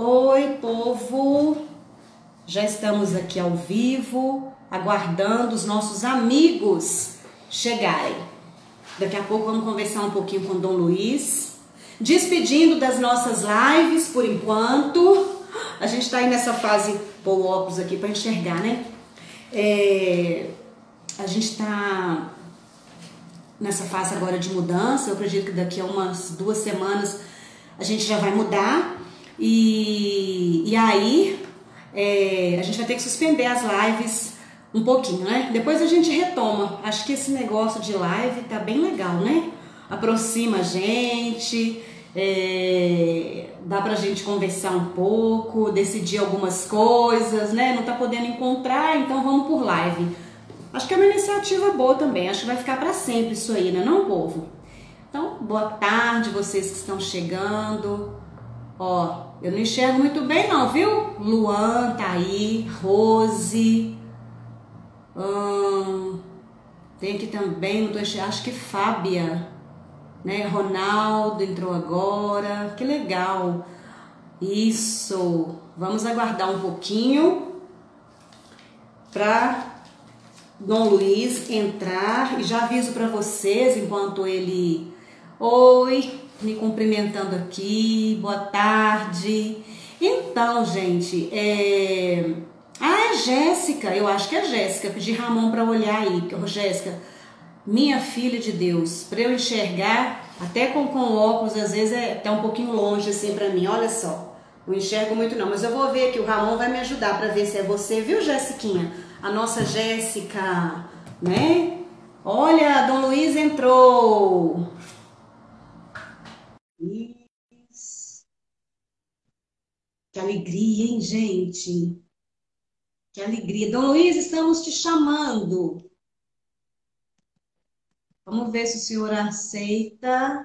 Oi, povo! Já estamos aqui ao vivo, aguardando os nossos amigos chegarem. Daqui a pouco vamos conversar um pouquinho com Dom Luiz. Despedindo das nossas lives por enquanto. A gente está aí nessa fase, pôr o óculos aqui para enxergar, né? É, a gente está nessa fase agora de mudança. Eu acredito que daqui a umas duas semanas a gente já vai mudar. E, e aí é, a gente vai ter que suspender as lives um pouquinho, né? Depois a gente retoma. Acho que esse negócio de live tá bem legal, né? Aproxima a gente, é, dá pra gente conversar um pouco, decidir algumas coisas, né? Não tá podendo encontrar, então vamos por live. Acho que é uma iniciativa boa também, acho que vai ficar para sempre isso aí, né? Não, povo? Então, boa tarde vocês que estão chegando. Ó, eu não enxergo muito bem não, viu? Luan tá aí, Rose. Hum, tem aqui também, não tô acho que Fábia, né? Ronaldo entrou agora. Que legal. Isso. Vamos aguardar um pouquinho para Dom Luiz entrar e já aviso para vocês enquanto ele oi me cumprimentando aqui boa tarde então gente é... ah é Jéssica eu acho que é Jéssica pedi Ramon para olhar aí Jéssica minha filha de Deus para eu enxergar até com, com óculos às vezes é até um pouquinho longe assim para mim olha só não enxergo muito não mas eu vou ver aqui o Ramon vai me ajudar para ver se é você viu Jéssiquinha a nossa Jéssica, né? Olha, Dom Luiz entrou. Isso. Que alegria, hein, gente? Que alegria. Dom Luiz, estamos te chamando. Vamos ver se o senhor aceita.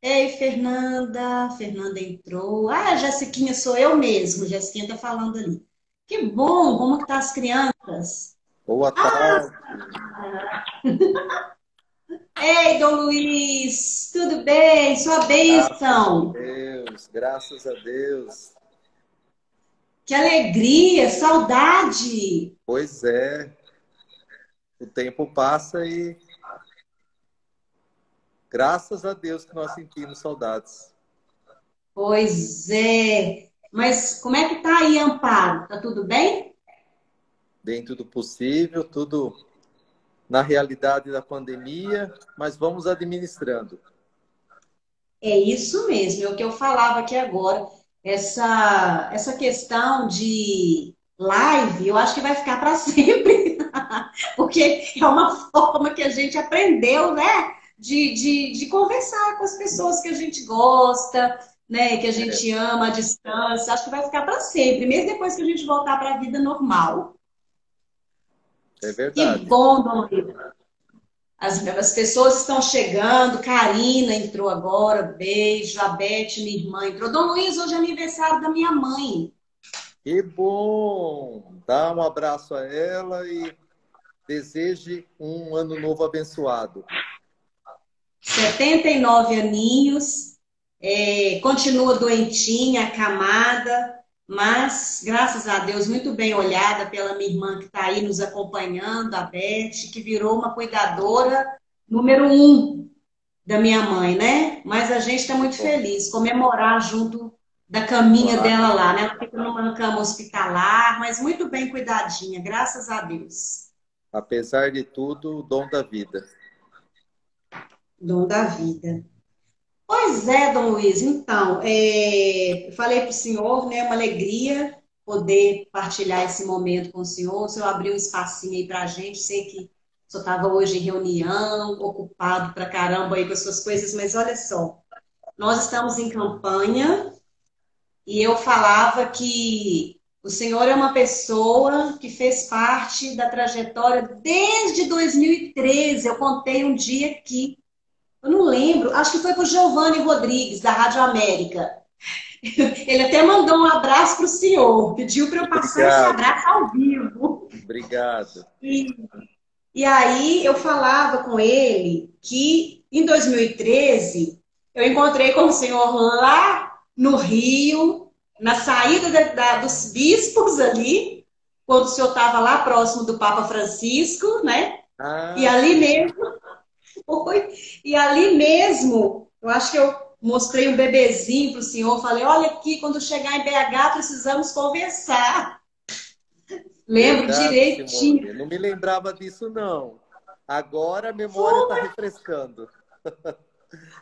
Ei, Fernanda. Fernanda entrou. Ah, Jessiquinha, sou eu mesmo. Jessiquinha tá falando ali. Que bom! Como estão tá as crianças? Boa tarde! Ah. Ei, Dom Luiz! Tudo bem? Sua bênção! Graças a Deus! Graças a Deus! Que alegria! Saudade! Pois é! O tempo passa e graças a Deus que nós sentimos saudades. Pois é! Mas como é que tá aí, Amparo? Tá tudo bem? Dentro do possível, tudo na realidade da pandemia, mas vamos administrando. É isso mesmo, é o que eu falava aqui agora. Essa, essa questão de live, eu acho que vai ficar para sempre, porque é uma forma que a gente aprendeu, né? De, de, de conversar com as pessoas que a gente gosta, né, que a gente é. ama à distância, acho que vai ficar para sempre, mesmo depois que a gente voltar para a vida normal. É verdade. Que bom, Dom As, as pessoas estão chegando, Karina entrou agora, beijo, a Beth, minha irmã, entrou. Dom Luiz, hoje é aniversário da minha mãe. Que bom! Dá um abraço a ela e deseje um ano novo abençoado. 79 aninhos, é, continua doentinha, acamada, mas graças a Deus muito bem olhada pela minha irmã que está aí nos acompanhando, a Beth, que virou uma cuidadora número um da minha mãe, né? Mas a gente está muito feliz, comemorar junto da caminha Olá. dela lá, né? Ela fica numa cama hospitalar, mas muito bem cuidadinha, graças a Deus. Apesar de tudo, o dom da vida. Dom da vida. Pois é, Dom Luiz. Então, é, falei para o senhor, né, uma alegria poder partilhar esse momento com o senhor. O senhor abriu um espacinho aí para a gente. Sei que o senhor estava hoje em reunião, ocupado para caramba aí com as suas coisas, mas olha só, nós estamos em campanha e eu falava que o senhor é uma pessoa que fez parte da trajetória desde 2013. Eu contei um dia aqui eu não lembro, acho que foi para o Giovanni Rodrigues, da Rádio América. Ele até mandou um abraço para o senhor, pediu para eu passar Obrigado. esse abraço ao vivo. Obrigado. E, e aí eu falava com ele que em 2013 eu encontrei com o senhor lá no Rio, na saída da, da, dos bispos ali, quando o senhor estava lá próximo do Papa Francisco, né? Ah. E ali mesmo, foi, e ali mesmo, eu acho que eu mostrei um bebezinho para o senhor, falei, olha aqui, quando chegar em BH precisamos conversar. Lembro Verdade, direitinho. Simone. Não me lembrava disso, não. Agora a memória está refrescando.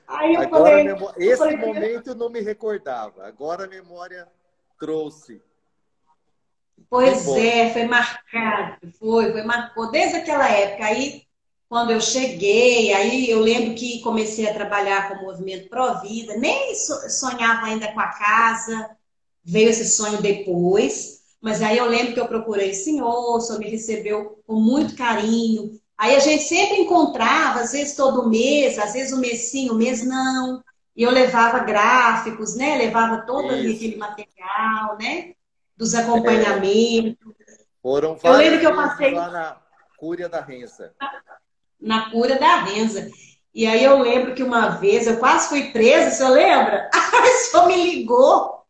Agora falei, memória... Esse falei, momento eu não me recordava. Agora a memória trouxe. Pois é, foi marcado, foi, foi marcou desde aquela época. Aí, quando eu cheguei, aí eu lembro que comecei a trabalhar com o movimento Pro Vida, nem sonhava ainda com a casa, veio esse sonho depois, mas aí eu lembro que eu procurei o senhor, o senhor me recebeu com muito carinho. Aí a gente sempre encontrava, às vezes todo mês, às vezes um mês sim, um mês não. E eu levava gráficos, né? Levava todo aquele material, né? Dos acompanhamentos. É. Foram eu lembro que eu passei lá na Cúria da Renza. Na, Cúria da Renza. E aí eu lembro que uma vez eu quase fui presa, você lembra? Só me ligou.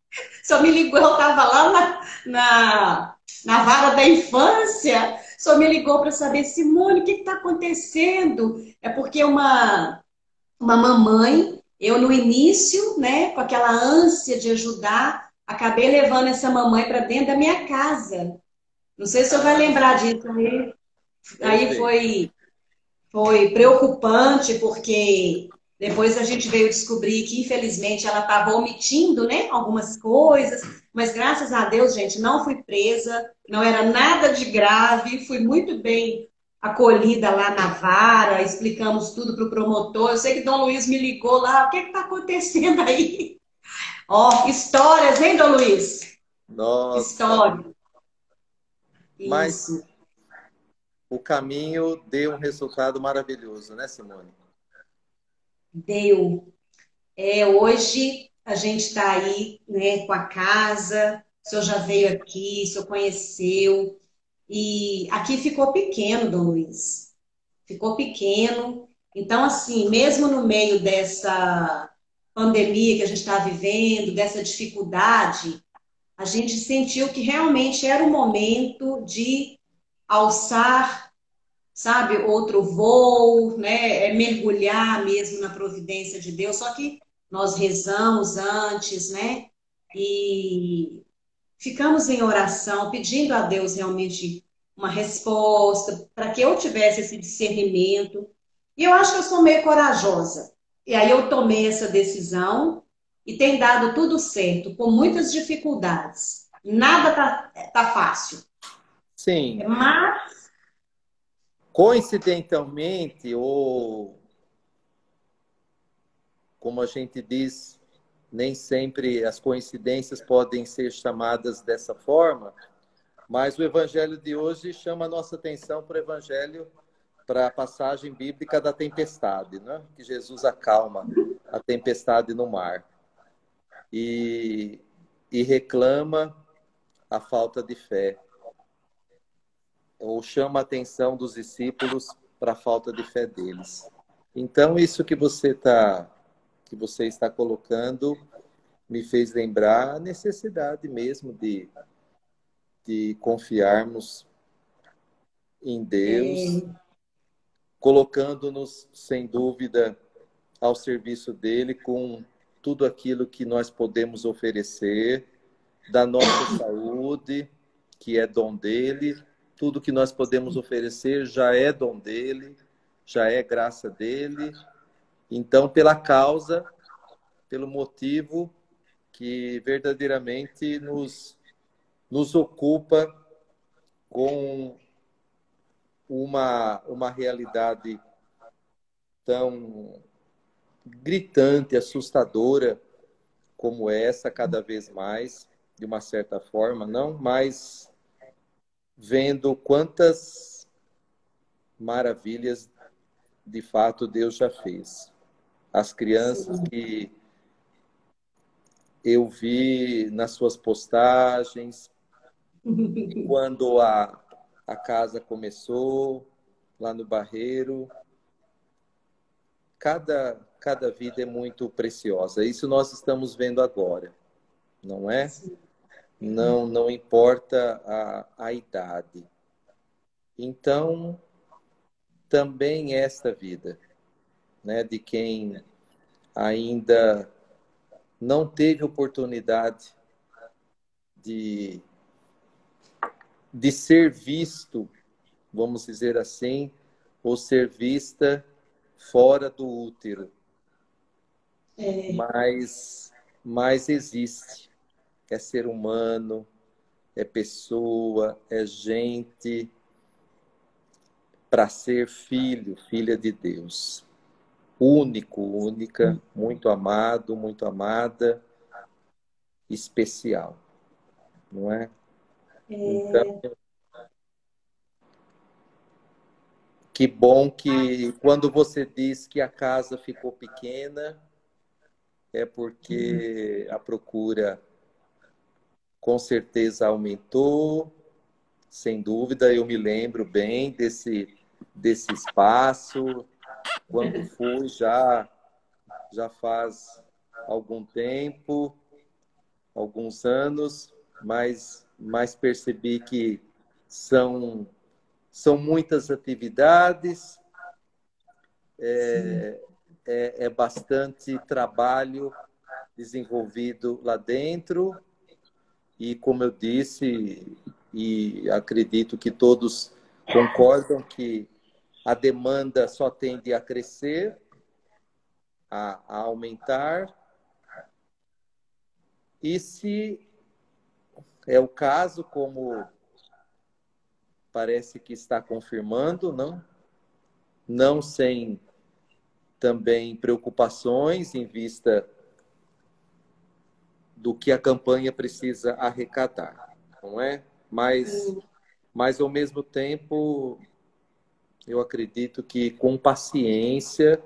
Só me ligou, eu estava lá na, na, na vara da infância. Só me ligou para saber, Simone, o que está acontecendo? É porque uma, uma mamãe eu, no início, né, com aquela ânsia de ajudar, acabei levando essa mamãe para dentro da minha casa. Não sei se você vai lembrar disso. Aí, aí foi, foi preocupante, porque depois a gente veio descobrir que, infelizmente, ela estava omitindo né, algumas coisas, mas graças a Deus, gente, não fui presa, não era nada de grave, fui muito bem acolhida lá na vara, explicamos tudo para o promotor. Eu sei que Dom Luiz me ligou lá, o que está acontecendo aí? Ó, histórias, hein, Dom Luiz? Nossa. História. Mas Isso. O caminho deu um resultado maravilhoso, né, Simone? Deu. É, hoje a gente está aí né, com a casa, o senhor já veio aqui, o senhor conheceu. E aqui ficou pequeno, Dom Luiz. Ficou pequeno. Então, assim, mesmo no meio dessa pandemia que a gente está vivendo, dessa dificuldade, a gente sentiu que realmente era o momento de alçar, sabe, outro voo, né? É mergulhar mesmo na providência de Deus. Só que nós rezamos antes, né? E ficamos em oração, pedindo a Deus realmente uma resposta, para que eu tivesse esse discernimento. E eu acho que eu sou meio corajosa. E aí eu tomei essa decisão e tem dado tudo certo, com muitas dificuldades. Nada tá, tá fácil. Sim. Mas. Coincidentalmente, ou como a gente diz, nem sempre as coincidências podem ser chamadas dessa forma, mas o evangelho de hoje chama a nossa atenção para o evangelho, para a passagem bíblica da tempestade, né? que Jesus acalma a tempestade no mar e, e reclama a falta de fé, ou chama a atenção dos discípulos para a falta de fé deles. Então, isso que você está que você está colocando me fez lembrar a necessidade mesmo de, de confiarmos em Deus, colocando-nos, sem dúvida, ao serviço dele com tudo aquilo que nós podemos oferecer, da nossa saúde, que é dom dele, tudo que nós podemos oferecer já é dom dele, já é graça dele. Então, pela causa, pelo motivo que verdadeiramente nos, nos ocupa com uma, uma realidade tão gritante, assustadora como essa, cada vez mais, de uma certa forma, não, mas vendo quantas maravilhas de fato Deus já fez as crianças que eu vi nas suas postagens, quando a, a casa começou, lá no Barreiro. Cada, cada vida é muito preciosa. Isso nós estamos vendo agora. não é? Não, não importa a, a idade. Então, também esta vida, né, de quem ainda não teve oportunidade de, de ser visto, vamos dizer assim, ou ser vista fora do útero. É. Mas, mas existe. É ser humano, é pessoa, é gente para ser filho, filha de Deus. Único, única, muito amado, muito amada, especial. Não é? é... Então, que bom que quando você diz que a casa ficou pequena, é porque a procura com certeza aumentou, sem dúvida. Eu me lembro bem desse, desse espaço, quando fui, já, já faz algum tempo, alguns anos, mas, mas percebi que são, são muitas atividades, é, é, é bastante trabalho desenvolvido lá dentro, e como eu disse, e acredito que todos concordam que a demanda só tende a crescer, a, a aumentar. E se é o caso, como parece que está confirmando, não? Não sem também preocupações em vista do que a campanha precisa arrecadar, não é? Mas, mas ao mesmo tempo, eu acredito que com paciência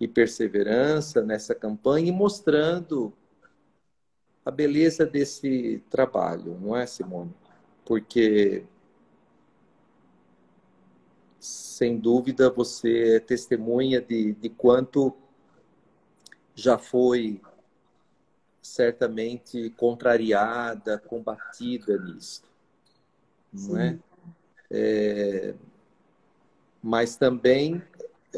e perseverança nessa campanha e mostrando a beleza desse trabalho, não é, Simone? Porque sem dúvida você é testemunha de, de quanto já foi certamente contrariada, combatida nisso, não é? é? Mas também,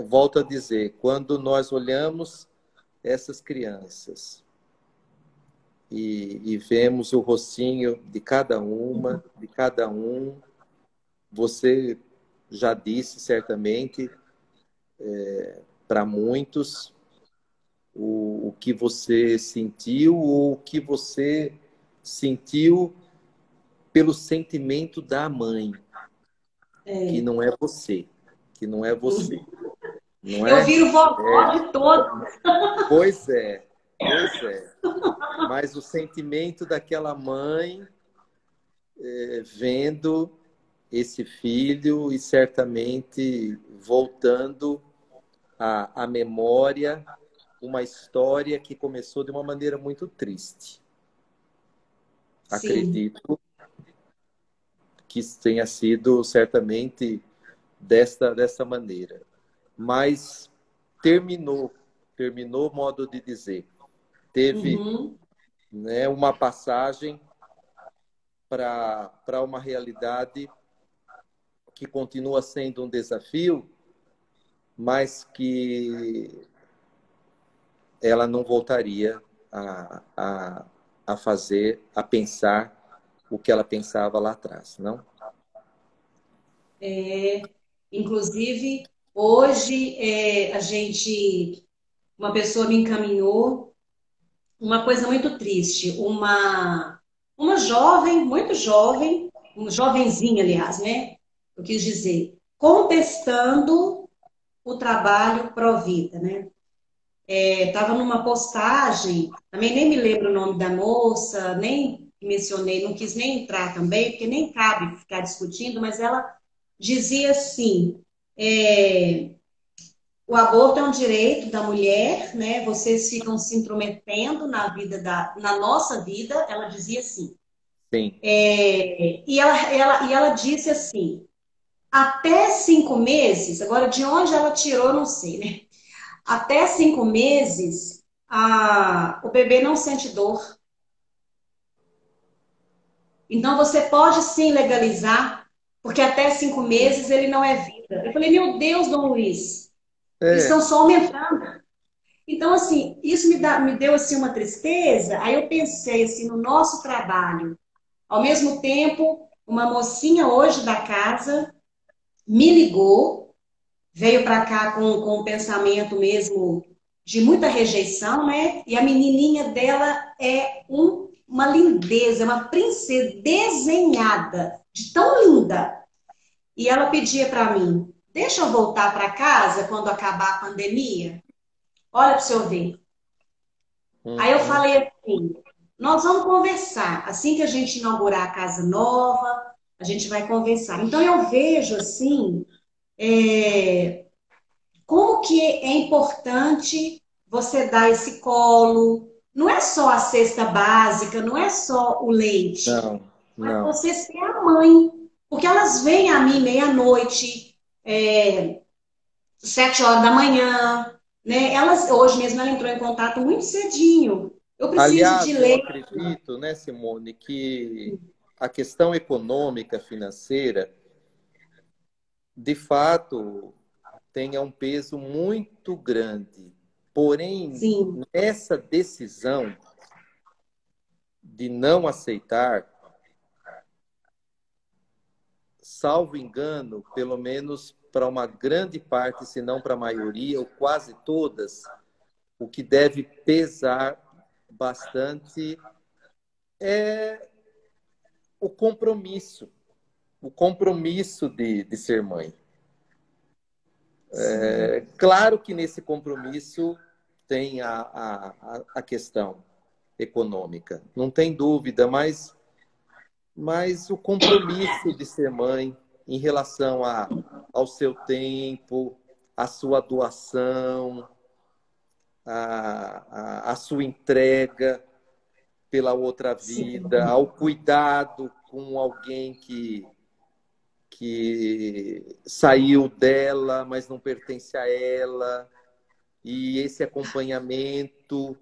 volto a dizer, quando nós olhamos essas crianças e, e vemos o rostinho de cada uma, de cada um, você já disse certamente é, para muitos que você sentiu ou o que você sentiu pelo sentimento da mãe, é. que não é você que não é você. Não é? Eu viro vovó é. de todos. Pois é, pois é. Mas o sentimento daquela mãe é, vendo esse filho e certamente voltando à, à memória uma história que começou de uma maneira muito triste. Sim. Acredito que tenha sido certamente desta, desta maneira. Mas terminou, terminou modo de dizer. Teve uhum. né, uma passagem para uma realidade que continua sendo um desafio, mas que ela não voltaria a, a, a fazer, a pensar o que ela pensava lá atrás, não? É, Inclusive, hoje é, a gente, uma pessoa me encaminhou uma coisa muito triste, uma uma jovem, muito jovem, uma jovenzinha, aliás, né? Eu quis dizer, contestando o trabalho pró-vida, né? Estava é, numa postagem, também nem me lembro o nome da moça, nem mencionei, não quis nem entrar também, porque nem cabe ficar discutindo, mas ela dizia assim: é, o aborto é um direito da mulher, né? Vocês ficam se intrometendo na vida da, na nossa vida. Ela dizia assim. Sim. É, e, ela, ela, e ela disse assim: até cinco meses, agora de onde ela tirou, não sei, né? Até cinco meses, a, o bebê não sente dor. Então você pode sim legalizar, porque até cinco meses ele não é vida. Eu falei, meu Deus, Dom Luiz, é. eles estão só aumentando. Então, assim, isso me, dá, me deu assim, uma tristeza. Aí eu pensei assim, no nosso trabalho. Ao mesmo tempo, uma mocinha hoje da casa me ligou, veio para cá com, com um pensamento mesmo de muita rejeição, né? E a menininha dela é um, uma lindeza, uma princesa desenhada, de tão linda. E ela pedia para mim: deixa eu voltar para casa quando acabar a pandemia. Olha para o senhor ver. Uhum. Aí eu falei assim: nós vamos conversar. Assim que a gente inaugurar a casa nova, a gente vai conversar. Então eu vejo assim é, como que é importante você dar esse colo. Não é só a cesta básica, não é só o leite. Não, não. Mas você ser a mãe. Porque elas vêm a mim meia-noite, é, sete horas da manhã, né? Elas, hoje mesmo ela entrou em contato muito cedinho. Eu preciso Aliás, de leite. Eu acredito, né, Simone, que a questão econômica, financeira, de fato, tenha um peso muito grande. Porém, Sim. essa decisão de não aceitar, salvo engano, pelo menos para uma grande parte, se não para a maioria, ou quase todas, o que deve pesar bastante é o compromisso. O compromisso de, de ser mãe. É, claro que nesse compromisso tem a, a, a questão econômica, não tem dúvida, mas, mas o compromisso de ser mãe em relação a, ao seu tempo, a sua doação, a, a, a sua entrega pela outra vida, Sim. ao cuidado com alguém que, que saiu dela, mas não pertence a ela, e esse acompanhamento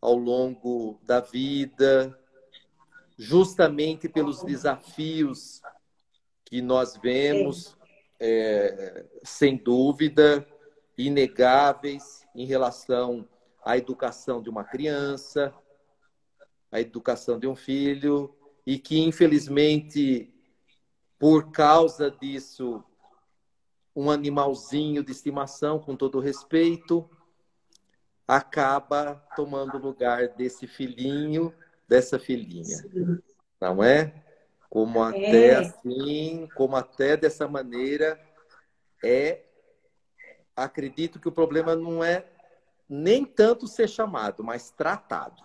ao longo da vida, justamente pelos desafios que nós vemos, é, sem dúvida, inegáveis em relação à educação de uma criança, à educação de um filho, e que, infelizmente, por causa disso, um animalzinho de estimação, com todo respeito, acaba tomando lugar desse filhinho, dessa filhinha. Sim. Não é? como até é. assim, como até dessa maneira é acredito que o problema não é nem tanto ser chamado, mas tratado.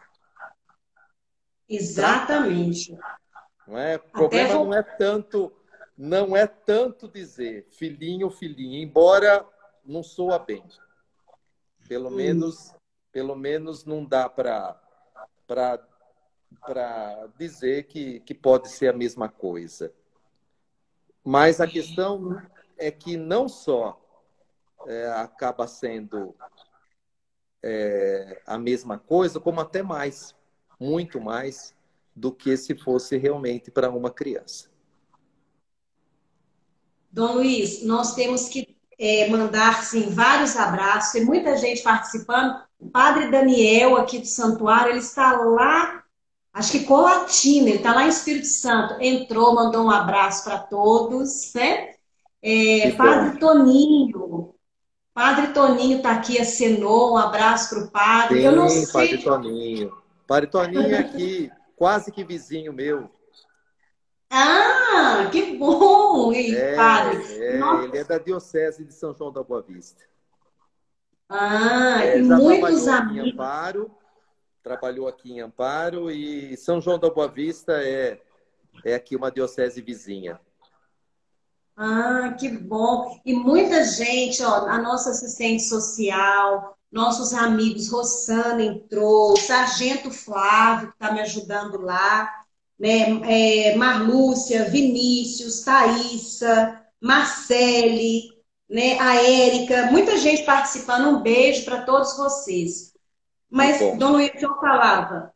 Exatamente. Não é? O problema vou... não é tanto não é tanto dizer filhinho, filhinha, embora não soa bem. Pelo hum. menos pelo menos não dá para para para dizer que, que pode ser a mesma coisa. Mas a questão é que não só é, acaba sendo é, a mesma coisa, como até mais, muito mais, do que se fosse realmente para uma criança. Dom Luiz, nós temos que é, mandar sim, vários abraços, tem muita gente participando. O Padre Daniel, aqui do Santuário, ele está lá acho que Colatina, ele está lá em Espírito Santo, entrou, mandou um abraço para todos, né? É, padre Toninho, Padre Toninho está aqui, acenou, um abraço para o padre. Sim, Eu não sei. Padre Toninho. Padre Toninho é aqui, quase que vizinho meu. Ah, que bom, é, padre. É, ele é da Diocese de São João da Boa Vista. Ah, é, e muitos amigos. Amparo, trabalhou aqui em Amparo e São João da Boa Vista é, é aqui uma diocese vizinha. Ah, que bom! E muita gente, ó, a nossa assistente social, nossos amigos, Rossana entrou, o Sargento Flávio, que está me ajudando lá, né? É, Marlúcia, Vinícius, Thaísa, Marcele, né? a Érica, muita gente participando. Um beijo para todos vocês. Mas, Dom Luiz, eu falava,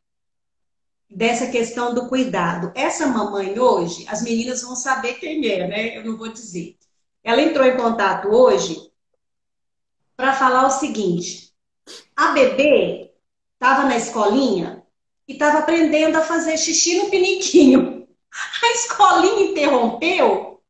dessa questão do cuidado. Essa mamãe hoje, as meninas vão saber quem é, né? Eu não vou dizer. Ela entrou em contato hoje para falar o seguinte: a bebê estava na escolinha e estava aprendendo a fazer xixi no piniquinho. A escolinha interrompeu,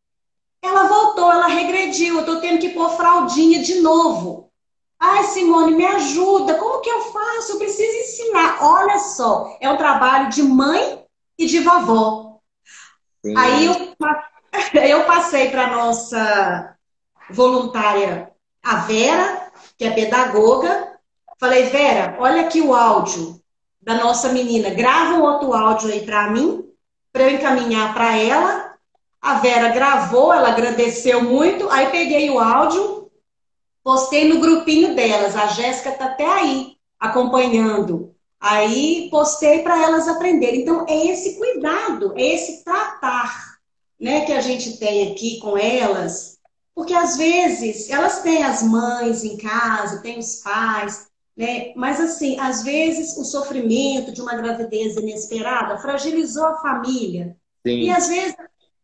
ela voltou, ela regrediu. Eu estou tendo que pôr fraldinha de novo. Ai, Simone, me ajuda. Como que eu faço? Eu preciso ensinar. Olha só, é um trabalho de mãe e de vovó. Sim. Aí eu, eu passei para nossa voluntária, a Vera, que é pedagoga. Falei, Vera, olha aqui o áudio da nossa menina. Grava um outro áudio aí para mim, para eu encaminhar para ela. A Vera gravou, ela agradeceu muito. Aí peguei o áudio Postei no grupinho delas, a Jéssica está até aí acompanhando. Aí postei para elas aprenderem. Então, é esse cuidado, é esse tratar né, que a gente tem aqui com elas, porque às vezes elas têm as mães em casa, têm os pais, né? Mas assim, às vezes o sofrimento de uma gravidez inesperada fragilizou a família. Sim. E às vezes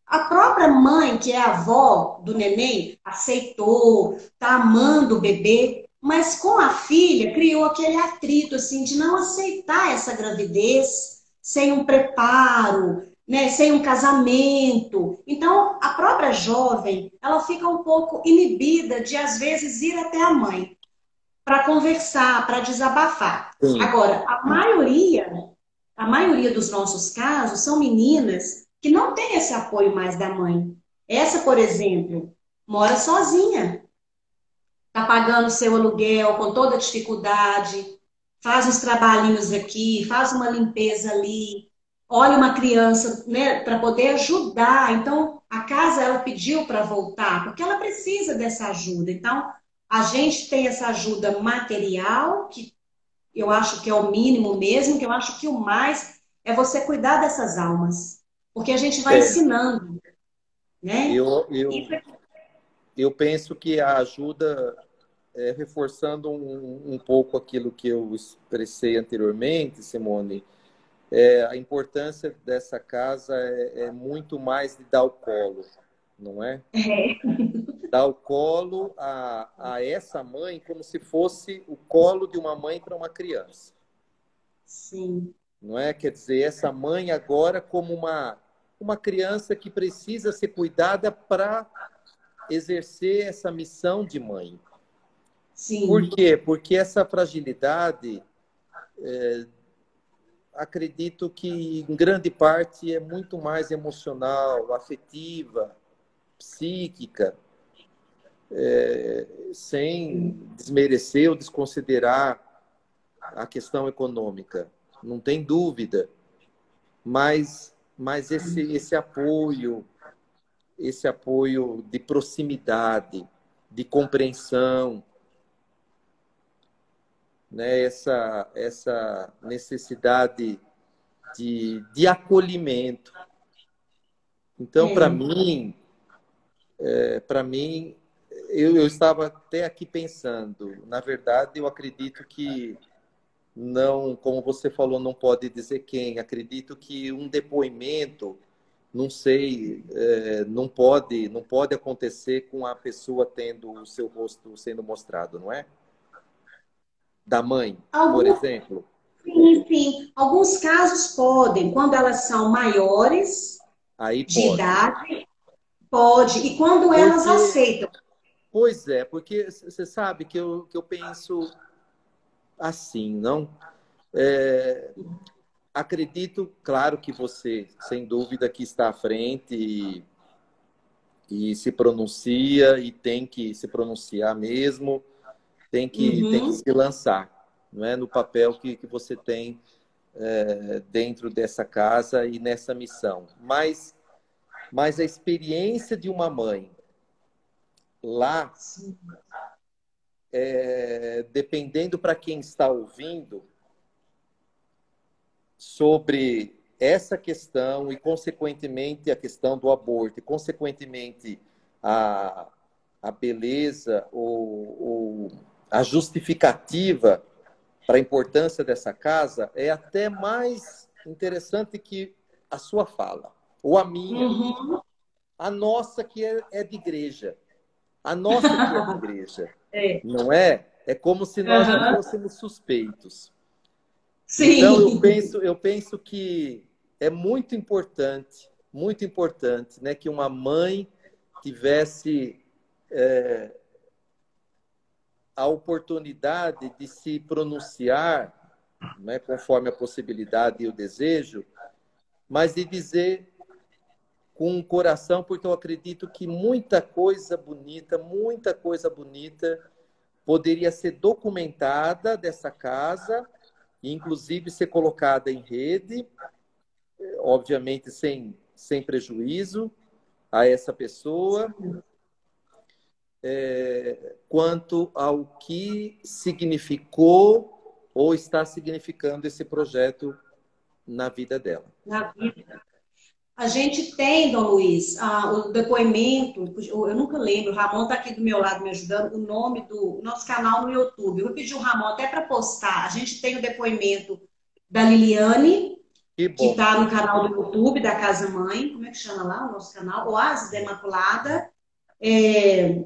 a própria mãe, que é a avó do neném, aceitou, está amando o bebê, mas com a filha criou aquele atrito assim de não aceitar essa gravidez sem um preparo, né, sem um casamento. Então, a própria jovem, ela fica um pouco inibida de às vezes ir até a mãe para conversar, para desabafar. Sim. Agora, a maioria, a maioria dos nossos casos são meninas que não tem esse apoio mais da mãe. Essa, por exemplo, mora sozinha. Está pagando seu aluguel com toda dificuldade, faz uns trabalhinhos aqui, faz uma limpeza ali, olha uma criança né, para poder ajudar. Então, a casa ela pediu para voltar, porque ela precisa dessa ajuda. Então, a gente tem essa ajuda material, que eu acho que é o mínimo mesmo, que eu acho que o mais é você cuidar dessas almas. Porque a gente vai é. ensinando. Né? Eu, eu, eu penso que a ajuda, é, reforçando um, um pouco aquilo que eu expressei anteriormente, Simone, é, a importância dessa casa é, é, muito mais de dar o colo, não é? é. Dar o colo a, a essa mãe como se fosse o colo de uma mãe para uma criança. Sim. Não é? Quer dizer, essa mãe agora como uma uma criança que precisa ser cuidada para exercer essa missão de mãe. Sim. Por quê? Porque essa fragilidade, é, acredito que em grande parte é muito mais emocional, afetiva, psíquica, é, sem desmerecer ou desconsiderar a questão econômica, não tem dúvida. Mas mas esse, esse apoio, esse apoio de proximidade, de compreensão, né? essa, essa necessidade de, de acolhimento. Então, para mim, é, para mim, eu, eu estava até aqui pensando, na verdade, eu acredito que não, como você falou, não pode dizer quem. Acredito que um depoimento, não sei, é, não pode, não pode acontecer com a pessoa tendo o seu rosto sendo mostrado, não é? Da mãe, Algum... por exemplo. Sim, sim. Alguns casos podem, quando elas são maiores Aí de pode. idade, pode. E quando elas aceitam. Pois é, porque você sabe que eu, que eu penso assim, não? É, acredito, claro que você, sem dúvida, que está à frente e, e, se pronuncia e tem que se pronunciar mesmo, tem que, uhum. tem que se lançar, não é? No papel que, que você tem é, dentro dessa casa e nessa missão. Mas, mas a experiência de uma mãe lá é, dependendo para quem está ouvindo, sobre essa questão e, consequentemente, a questão do aborto, e, consequentemente, a, a beleza ou, ou a justificativa para a importância dessa casa é até mais interessante que a sua fala, ou a minha, uhum. a nossa que é, é, de igreja, a nossa de igreja, é. não é? É como se nós uhum. não fôssemos suspeitos. Sim. Então eu penso, eu penso que é muito importante, muito importante, né, que uma mãe tivesse é, a oportunidade de se pronunciar, né, conforme a possibilidade e o desejo, mas de dizer com o coração, porque eu acredito que muita coisa bonita, muita coisa bonita poderia ser documentada dessa casa, inclusive ser colocada em rede, obviamente sem, sem prejuízo a essa pessoa, é, quanto ao que significou ou está significando esse projeto na vida dela. Na vida. A gente tem, Dom Luiz, o depoimento, eu nunca lembro, o Ramon está aqui do meu lado me ajudando, o nome do nosso canal no YouTube. Eu vou pedir o Ramon até para postar. A gente tem o depoimento da Liliane, que está no canal do YouTube da Casa Mãe. Como é que chama lá o nosso canal? Oásis da Imaculada. É,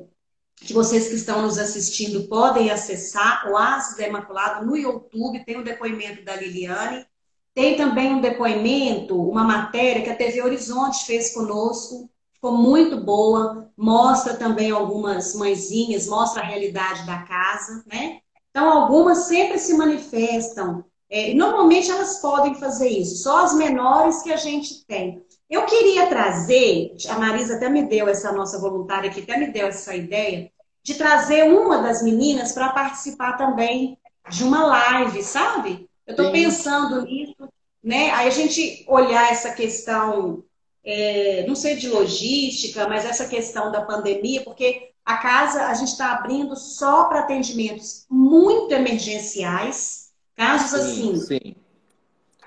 que vocês que estão nos assistindo podem acessar, Oásis da Imaculada, no YouTube, tem o depoimento da Liliane. Tem também um depoimento, uma matéria que a TV Horizonte fez conosco, ficou muito boa, mostra também algumas mãezinhas, mostra a realidade da casa, né? Então, algumas sempre se manifestam. É, normalmente elas podem fazer isso, só as menores que a gente tem. Eu queria trazer, a Marisa até me deu, essa nossa voluntária aqui, até me deu essa ideia, de trazer uma das meninas para participar também de uma live, sabe? Eu estou pensando nisso, né? Aí a gente olhar essa questão, é, não sei de logística, mas essa questão da pandemia, porque a casa a gente está abrindo só para atendimentos muito emergenciais, casos sim, assim. Sim.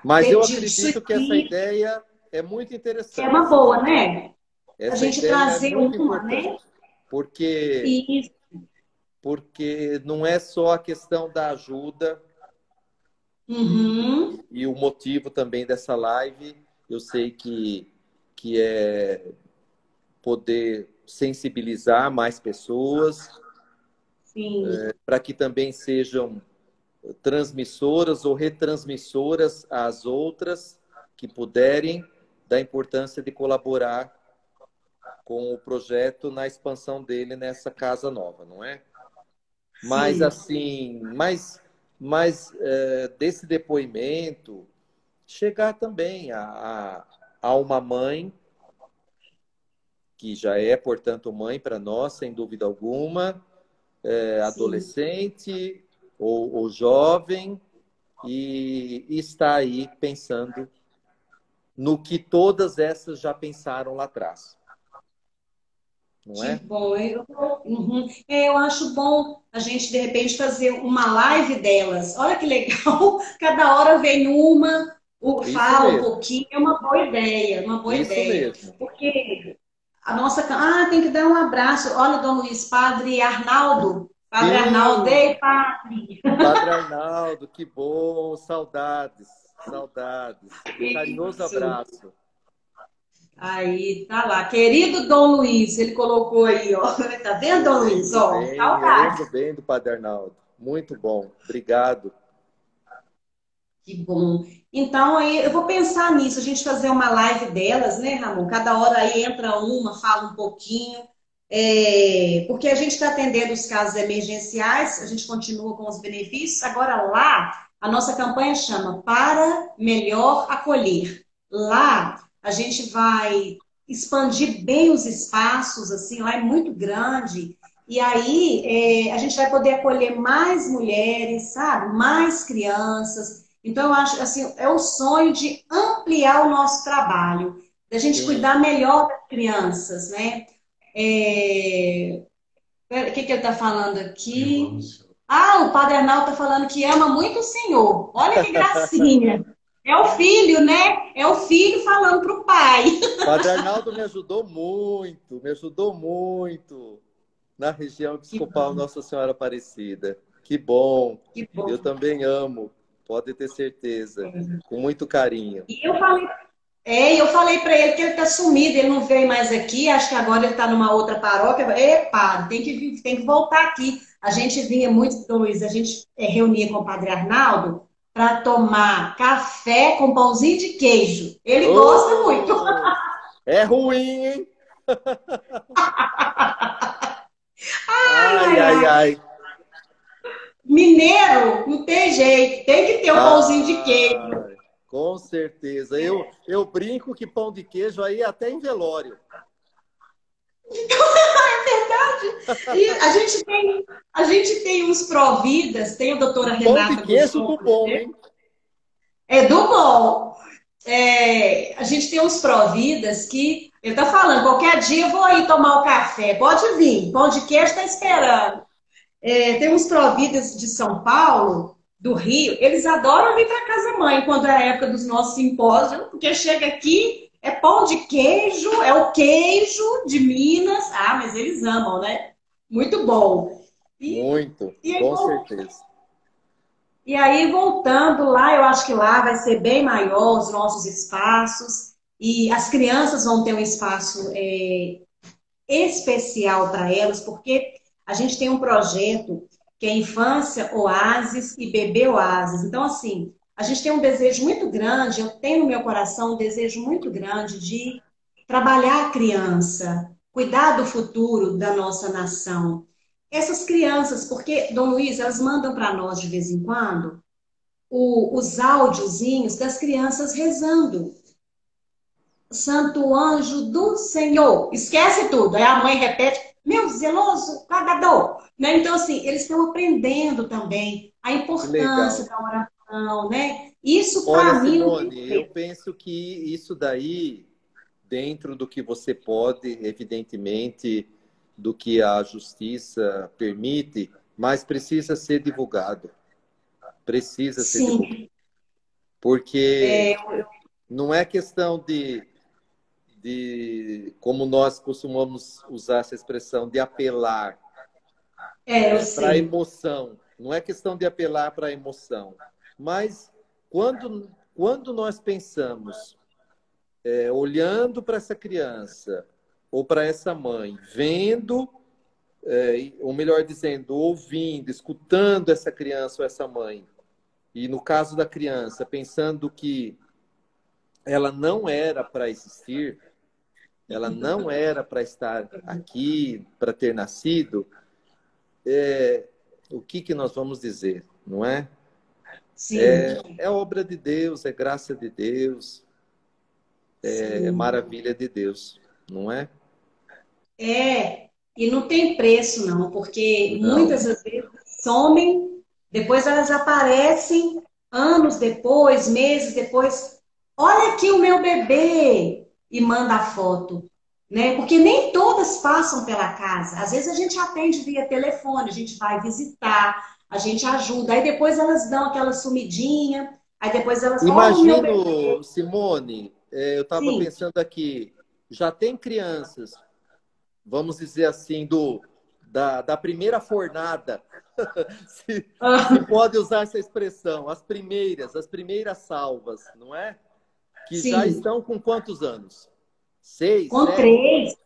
Mas eu acredito que essa ideia é muito interessante. É uma boa, né? Essa a gente é trazer é uma, né? Porque Isso. porque não é só a questão da ajuda Uhum. E o motivo também dessa live, eu sei que, que é poder sensibilizar mais pessoas, é, para que também sejam transmissoras ou retransmissoras às outras que puderem da importância de colaborar com o projeto na expansão dele nessa casa nova, não é? Sim. Mas assim, mas mas é, desse depoimento chegar também a, a, a, uma mãe que já é, portanto, mãe para nós, sem dúvida alguma, é, adolescente ou, ou, jovem, e, e está aí pensando no que todas essas já pensaram lá atrás. Não é? bom. Eu, uhum. é, eu acho bom a gente, de repente, fazer uma live delas. Olha que legal. Cada hora vem uma, fala um pouquinho. É uma boa ideia, uma boa Isso ideia. Mesmo. Porque a nossa... Ah, tem que dar um abraço. Olha, Dom Luiz, Padre Arnaldo. Padre. Arnaldo, ei, Padre. Padre Arnaldo, que bom. Saudades, saudades. Um carinhoso abraço. Aí, tá lá. Querido Dom Luiz, ele colocou aí, ó. Tá vendo, Dom Luiz? Ó, bem, saudade. bem do Padre Arnaldo. Muito bom. Obrigado. Que bom. Então, aí, eu vou pensar nisso, a gente fazer uma live delas, né, Ramon? Cada hora aí entra uma, fala um pouquinho. É, porque a gente está atendendo os casos emergenciais, a gente continua com os benefícios. Agora, lá, a nossa campanha chama Para Melhor Acolher. Lá, a gente vai expandir bem os espaços, assim, lá é muito grande. E aí é, a gente vai poder acolher mais mulheres, sabe? Mais crianças. Então, eu acho assim, é o sonho de ampliar o nosso trabalho, da gente Sim. cuidar melhor das crianças, né? É... O que, que ele está falando aqui? Ah, o Padre Arnaldo está falando que ama muito o Senhor. Olha que gracinha. É o filho, né? É o filho falando para o pai. O Padre Arnaldo me ajudou muito, me ajudou muito na região episcopal Nossa Senhora Aparecida. Que bom. que bom. Eu também amo Pode ter certeza. Com muito carinho. E eu falei, é, eu falei para ele que ele tá sumido, ele não veio mais aqui, acho que agora ele está numa outra paróquia. Epa, tem que, tem que voltar aqui. A gente vinha muito, Luiz, a gente é, reunia com o Padre Arnaldo para tomar café com pãozinho de queijo. Ele oh, gosta muito. É ruim, hein? ai, ai, ai, ai, Mineiro, não tem jeito, tem que ter um ah, pãozinho de queijo. Com certeza. Eu, eu brinco que pão de queijo aí é até em velório. é verdade. E a gente tem, a gente tem uns providas, tem a doutora Renata. De queijo do bom, hein? É do bom. É, a gente tem uns providas que ele tá falando, qualquer dia eu vou aí tomar o café, pode vir, pão de queijo está esperando. É, tem uns providas de São Paulo, do Rio, eles adoram vir para casa mãe quando é a época dos nossos simpósios, porque chega aqui, é pão de queijo, é o queijo de Minas. Ah, mas eles amam, né? Muito bom. E, Muito, e com certeza. E aí, voltando lá, eu acho que lá vai ser bem maior os nossos espaços. E as crianças vão ter um espaço é, especial para elas, porque a gente tem um projeto que é Infância Oásis e Bebê Oásis. Então, assim, a gente tem um desejo muito grande, eu tenho no meu coração um desejo muito grande de trabalhar a criança, cuidar do futuro da nossa nação. Essas crianças, porque, Dom Luiz, elas mandam para nós de vez em quando o, os áudiozinhos das crianças rezando. Santo anjo do Senhor. Esquece tudo. Aí a mãe repete, meu zeloso pagador. Né? Então, assim, eles estão aprendendo também a importância da oração, né? Isso para mim. Simone, eu penso que isso daí, dentro do que você pode, evidentemente, do que a justiça permite, mas precisa ser divulgado. Precisa ser Sim. divulgado. Porque é... não é questão de de como nós costumamos usar essa expressão de apelar é para a emoção. Não é questão de apelar para a emoção, mas quando quando nós pensamos é, olhando para essa criança ou para essa mãe, vendo, é, ou melhor dizendo, ouvindo, escutando essa criança ou essa mãe, e no caso da criança, pensando que ela não era para existir, ela não era para estar aqui, para ter nascido, é, o que, que nós vamos dizer, não é? Sim. É, é obra de Deus, é graça de Deus, é, é maravilha de Deus, não é? É, e não tem preço não, porque não. muitas vezes somem, depois elas aparecem anos depois, meses depois. Olha aqui o meu bebê, e manda a foto. Né? Porque nem todas passam pela casa. Às vezes a gente atende via telefone, a gente vai visitar, a gente ajuda. Aí depois elas dão aquela sumidinha, aí depois elas Imagino, Simone, é, eu estava pensando aqui, já tem crianças, vamos dizer assim, do da, da primeira fornada, se, ah. se pode usar essa expressão, as primeiras, as primeiras salvas, não é? que Sim. já estão com quantos anos? Seis? Com sete? três.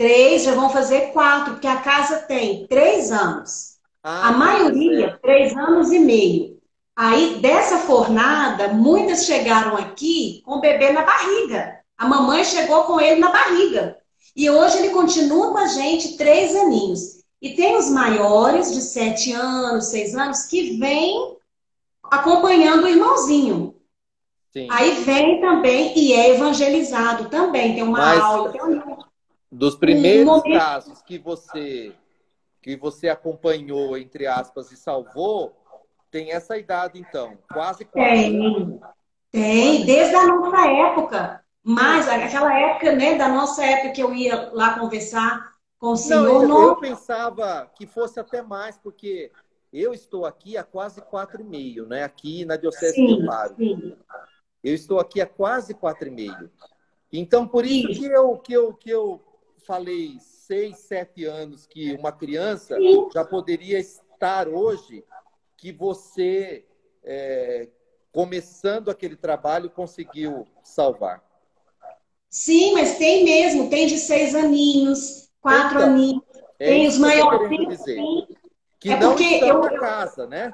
Três, já vão fazer quatro, porque a casa tem três anos. Ah, a maioria, é. três anos e meio. Aí, dessa fornada, muitas chegaram aqui com o bebê na barriga. A mamãe chegou com ele na barriga. E hoje ele continua com a gente três aninhos. E tem os maiores, de sete anos, seis anos, que vêm acompanhando o irmãozinho. Sim. Aí vem também e é evangelizado também. Tem uma Mas, aula. Tem um... Dos primeiros casos que você que você acompanhou, entre aspas, e salvou, tem essa idade, então, quase quatro. Tem, tem, desde a nossa época. Mas aquela época, né, da nossa época que eu ia lá conversar com o senhor. Não, eu, eu pensava que fosse até mais, porque eu estou aqui há quase quatro e meio, né? Aqui na Diocese sim, de. Sim. Eu estou aqui há quase quatro e meio. Então, por isso que eu, que eu, que eu falei seis, sete anos que uma criança já poderia estar hoje, que você é, começando aquele trabalho, conseguiu salvar. Sim, mas tem mesmo, tem de seis aninhos, quatro então, aninhos, é tem os maiores. Que é não estão eu, na casa, né?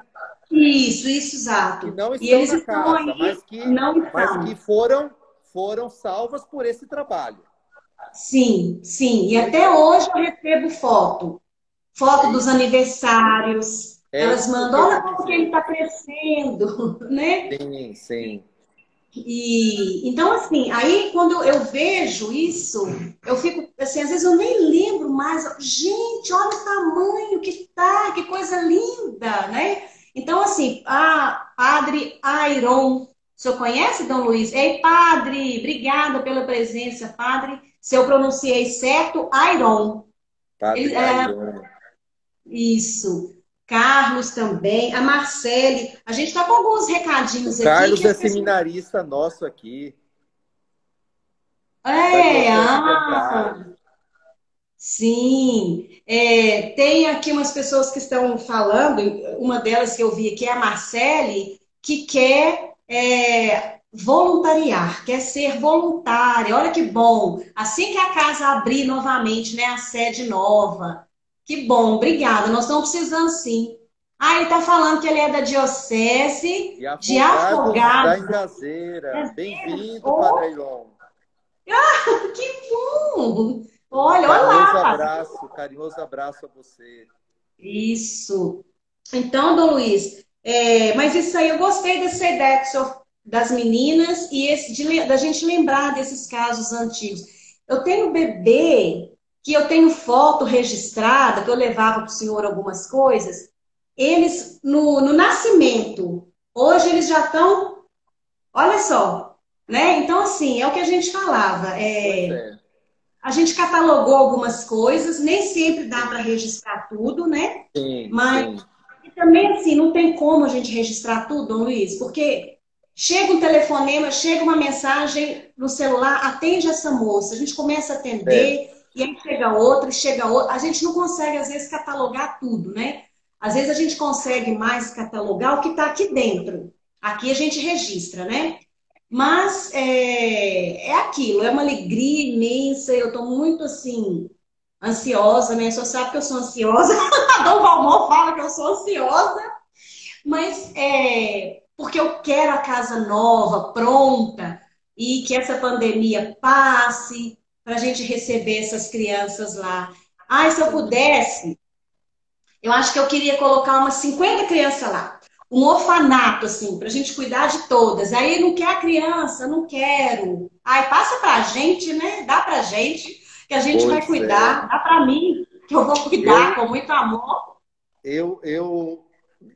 Isso, isso, exato. Que não estão e eles na estão casa, aí, mas, que, mas que foram, foram salvas por esse trabalho. Sim, sim. E até hoje eu recebo foto. Foto dos aniversários. É Elas mandam, olha como que ele está crescendo, né? Sim, sim. E então assim, aí quando eu vejo isso, eu fico assim, às vezes eu nem lembro mais. Gente, olha o tamanho que tá, que coisa linda, né? Então assim, a Padre Airon, o senhor conhece Dom Luiz? Ei, Padre, obrigada pela presença, Padre. Se eu pronunciei certo, Airon. Padre Ele, é... Isso. Carlos também, a Marcele. A gente está com alguns recadinhos o aqui. Carlos é seminarista nosso aqui. É, ah, sim. É, tem aqui umas pessoas que estão falando, uma delas que eu vi aqui é a Marcele, que quer é, voluntariar, quer ser voluntária. Olha que bom. Assim que a casa abrir novamente, né, a sede nova, que bom, obrigada. Nós estamos precisando sim. Ah, ele está falando que ele é da Diocese de Afogados. Da Engazeira. Bem-vindo, oh. Padre Ilon. Ah, que bom! Olha, carinhoso olá! abraço, carinhoso abraço a você. Isso. Então, Dom Luiz, é, mas isso aí, eu gostei dessa ideia das meninas e esse, de, da gente lembrar desses casos antigos. Eu tenho bebê que eu tenho foto registrada, que eu levava para o senhor algumas coisas, eles, no, no nascimento, hoje eles já estão, olha só, né? Então, assim, é o que a gente falava. É, é. A gente catalogou algumas coisas, nem sempre dá para registrar tudo, né? Sim, Mas sim. também, assim, não tem como a gente registrar tudo, Dom Luiz, porque chega um telefonema, chega uma mensagem no celular, atende essa moça, a gente começa a atender. É e aí chega outra, chega outra. A gente não consegue, às vezes, catalogar tudo, né? Às vezes a gente consegue mais catalogar o que está aqui dentro. Aqui a gente registra, né? Mas é, é aquilo, é uma alegria imensa. Eu estou muito assim, ansiosa, né? Só sabe que eu sou ansiosa. Dom Valmor fala que eu sou ansiosa. Mas é porque eu quero a casa nova, pronta, e que essa pandemia passe, para a gente receber essas crianças lá. Ai, se eu pudesse, eu acho que eu queria colocar umas 50 crianças lá. Um orfanato, assim, para a gente cuidar de todas. Aí não quer a criança, não quero. Ai, passa para a gente, né? Dá para a gente, que a gente pois vai cuidar. É. Dá para mim, que eu vou cuidar eu, com muito amor. Eu, eu,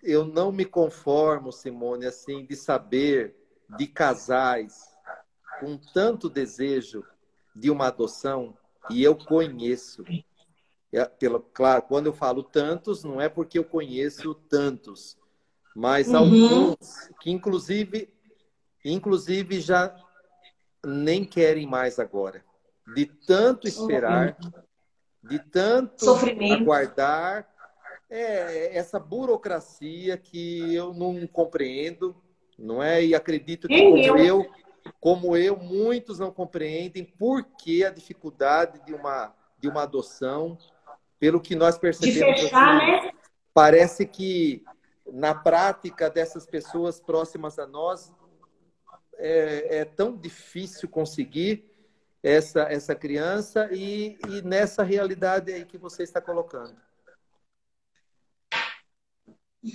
eu não me conformo, Simone, assim, de saber de casais com tanto desejo de uma adoção, e eu conheço, é, pelo, claro, quando eu falo tantos, não é porque eu conheço tantos, mas uhum. alguns que inclusive, inclusive já nem querem mais agora. De tanto esperar, de tanto Sofrimento. aguardar, é essa burocracia que eu não compreendo, não é? E acredito que como eu, eu como eu, muitos não compreendem por que a dificuldade de uma, de uma adoção, pelo que nós percebemos. De fechar, assim, né? Parece que na prática dessas pessoas próximas a nós é, é tão difícil conseguir essa, essa criança e, e nessa realidade aí que você está colocando.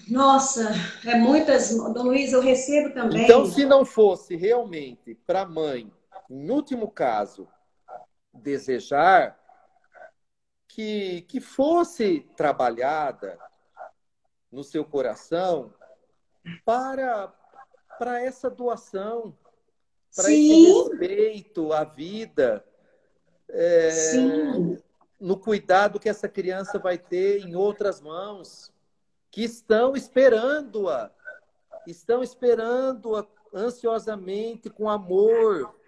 Nossa, é muitas. Dom Luiz, eu recebo também. Então, se não fosse realmente para a mãe, em último caso, desejar que, que fosse trabalhada no seu coração para, para essa doação, para esse respeito à vida, é, no cuidado que essa criança vai ter em outras mãos que estão esperando-a, estão esperando-a ansiosamente, com amor.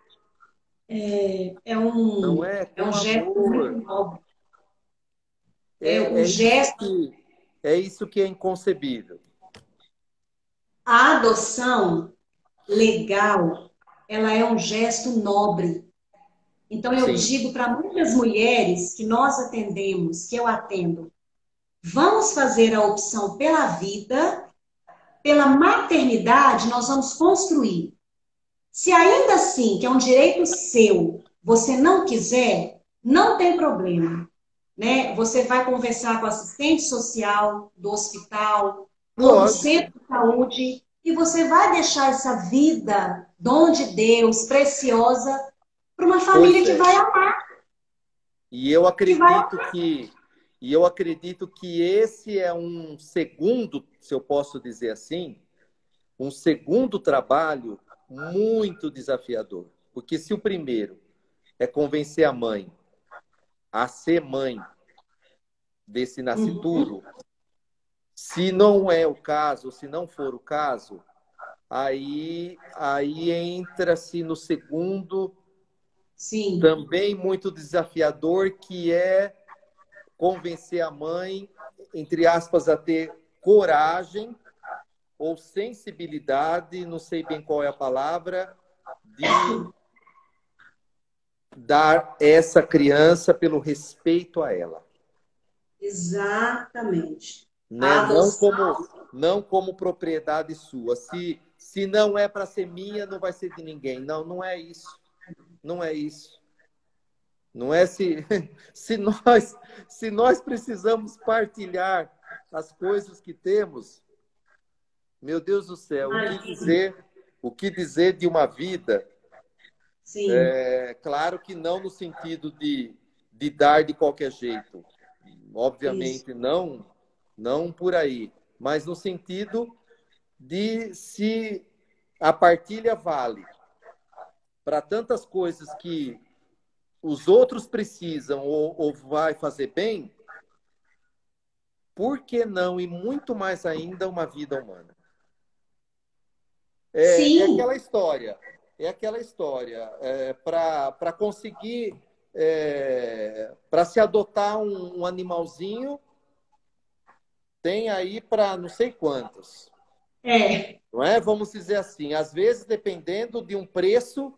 É, é um, Não é? Com é um gesto muito nobre. É, é um é gesto. Isso que, é isso que é inconcebível. A adoção legal, ela é um gesto nobre. Então eu Sim. digo para muitas mulheres que nós atendemos, que eu atendo, vamos fazer a opção pela vida, pela maternidade, nós vamos construir. Se ainda assim, que é um direito seu, você não quiser, não tem problema. Né? Você vai conversar com o assistente social do hospital, do centro de saúde, e você vai deixar essa vida, dom de Deus, preciosa, para uma família que vai amar. E eu acredito que, e eu acredito que esse é um segundo, se eu posso dizer assim, um segundo trabalho muito desafiador. Porque se o primeiro é convencer a mãe a ser mãe desse nascituro, se não é o caso, se não for o caso, aí, aí entra-se no segundo, Sim. também muito desafiador, que é convencer a mãe, entre aspas, a ter coragem ou sensibilidade, não sei bem qual é a palavra, de dar essa criança pelo respeito a ela. Exatamente. Né? Não, como, não como propriedade sua. Se, se não é para ser minha, não vai ser de ninguém. Não, não é isso. Não é isso. Não é se, se, nós, se nós precisamos partilhar as coisas que temos, meu Deus do céu, o que dizer, o que dizer de uma vida? Sim. É, claro que não no sentido de, de dar de qualquer jeito. Obviamente Isso. não, não por aí, mas no sentido de se a partilha vale para tantas coisas que os outros precisam ou, ou vai fazer bem, por que não e muito mais ainda uma vida humana? É, Sim. é aquela história. É aquela história. É, Para conseguir. É, para se adotar um, um animalzinho, tem aí para não sei quantos. É. Não é? Vamos dizer assim, às vezes dependendo de um preço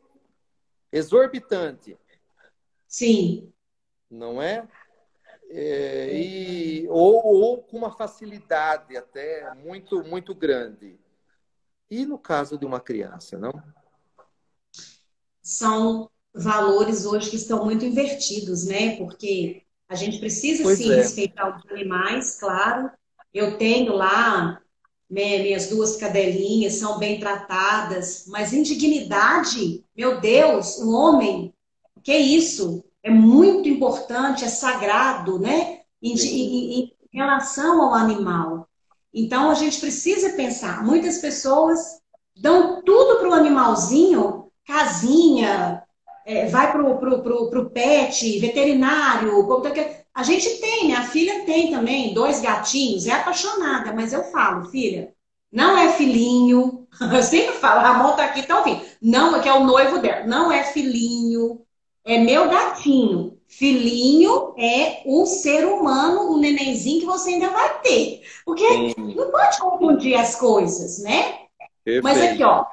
exorbitante. Sim. Não é? é e, ou, ou com uma facilidade até muito, muito grande. E no caso de uma criança, não? São valores hoje que estão muito invertidos, né? Porque a gente precisa pois sim é. respeitar os animais, claro. Eu tenho lá né, minhas duas cadelinhas, são bem tratadas, mas indignidade, meu Deus, o homem, que isso? É muito importante, é sagrado, né? Em, em, em relação ao animal. Então a gente precisa pensar. Muitas pessoas dão tudo para o animalzinho, casinha, é, vai para o pro, pro, pro pet, veterinário. A gente tem, minha filha tem também dois gatinhos, é apaixonada, mas eu falo, filha, não é filhinho. Eu sempre falo, Ramon tá aqui, tá ouvindo. Não, que é o noivo dela. Não é filhinho, é meu gatinho. Filhinho é um ser humano, um nenenzinho que você ainda vai ter. Porque não pode confundir as coisas, né? Perfeito. Mas aqui, ó.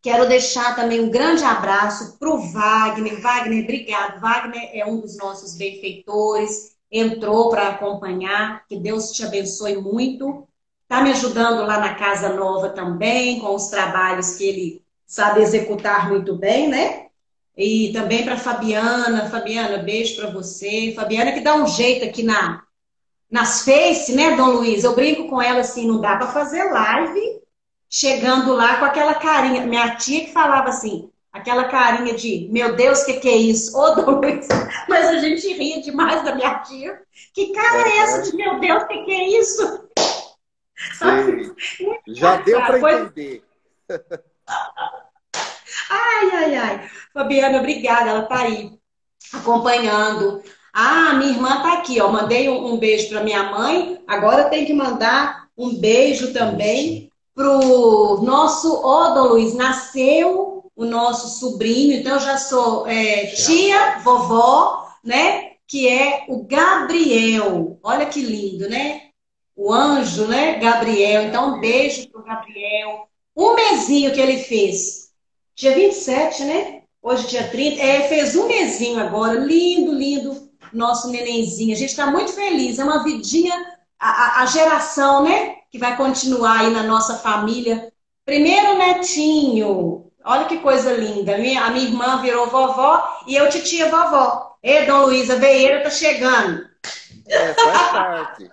Quero deixar também um grande abraço pro Wagner. Wagner, obrigado. Wagner é um dos nossos benfeitores, entrou para acompanhar. Que Deus te abençoe muito. Tá me ajudando lá na Casa Nova também, com os trabalhos que ele sabe executar muito bem, né? E também para Fabiana. Fabiana, beijo para você. Fabiana que dá um jeito aqui na nas Face, né, Dom Luiz? Eu brinco com ela assim, não dá para fazer live chegando lá com aquela carinha. Minha tia que falava assim, aquela carinha de, meu Deus, o que, que é isso? Ô, Dom Luiz, mas a gente ria demais da minha tia. Que cara é essa de, meu Deus, o que, que é isso? Já deu para entender. Ai, ai, ai. Fabiana, obrigada. Ela tá aí acompanhando. Ah, minha irmã tá aqui, ó. Mandei um, um beijo para minha mãe. Agora tem que mandar um beijo também pro nosso Odo Luiz. Nasceu o nosso sobrinho, então eu já sou é, tia, vovó, né? Que é o Gabriel. Olha que lindo, né? O anjo, né? Gabriel. Então, um beijo pro Gabriel um mesinho que ele fez. Dia 27, né? Hoje, dia 30. É, fez um mesinho agora. Lindo, lindo. Nosso nenenzinho. A gente está muito feliz. É uma vidinha, a, a, geração, né? Que vai continuar aí na nossa família. Primeiro netinho. Olha que coisa linda. Minha, a minha irmã virou vovó e eu titia vovó. E Dom Luiz, a veieira tá chegando. É, faz parte.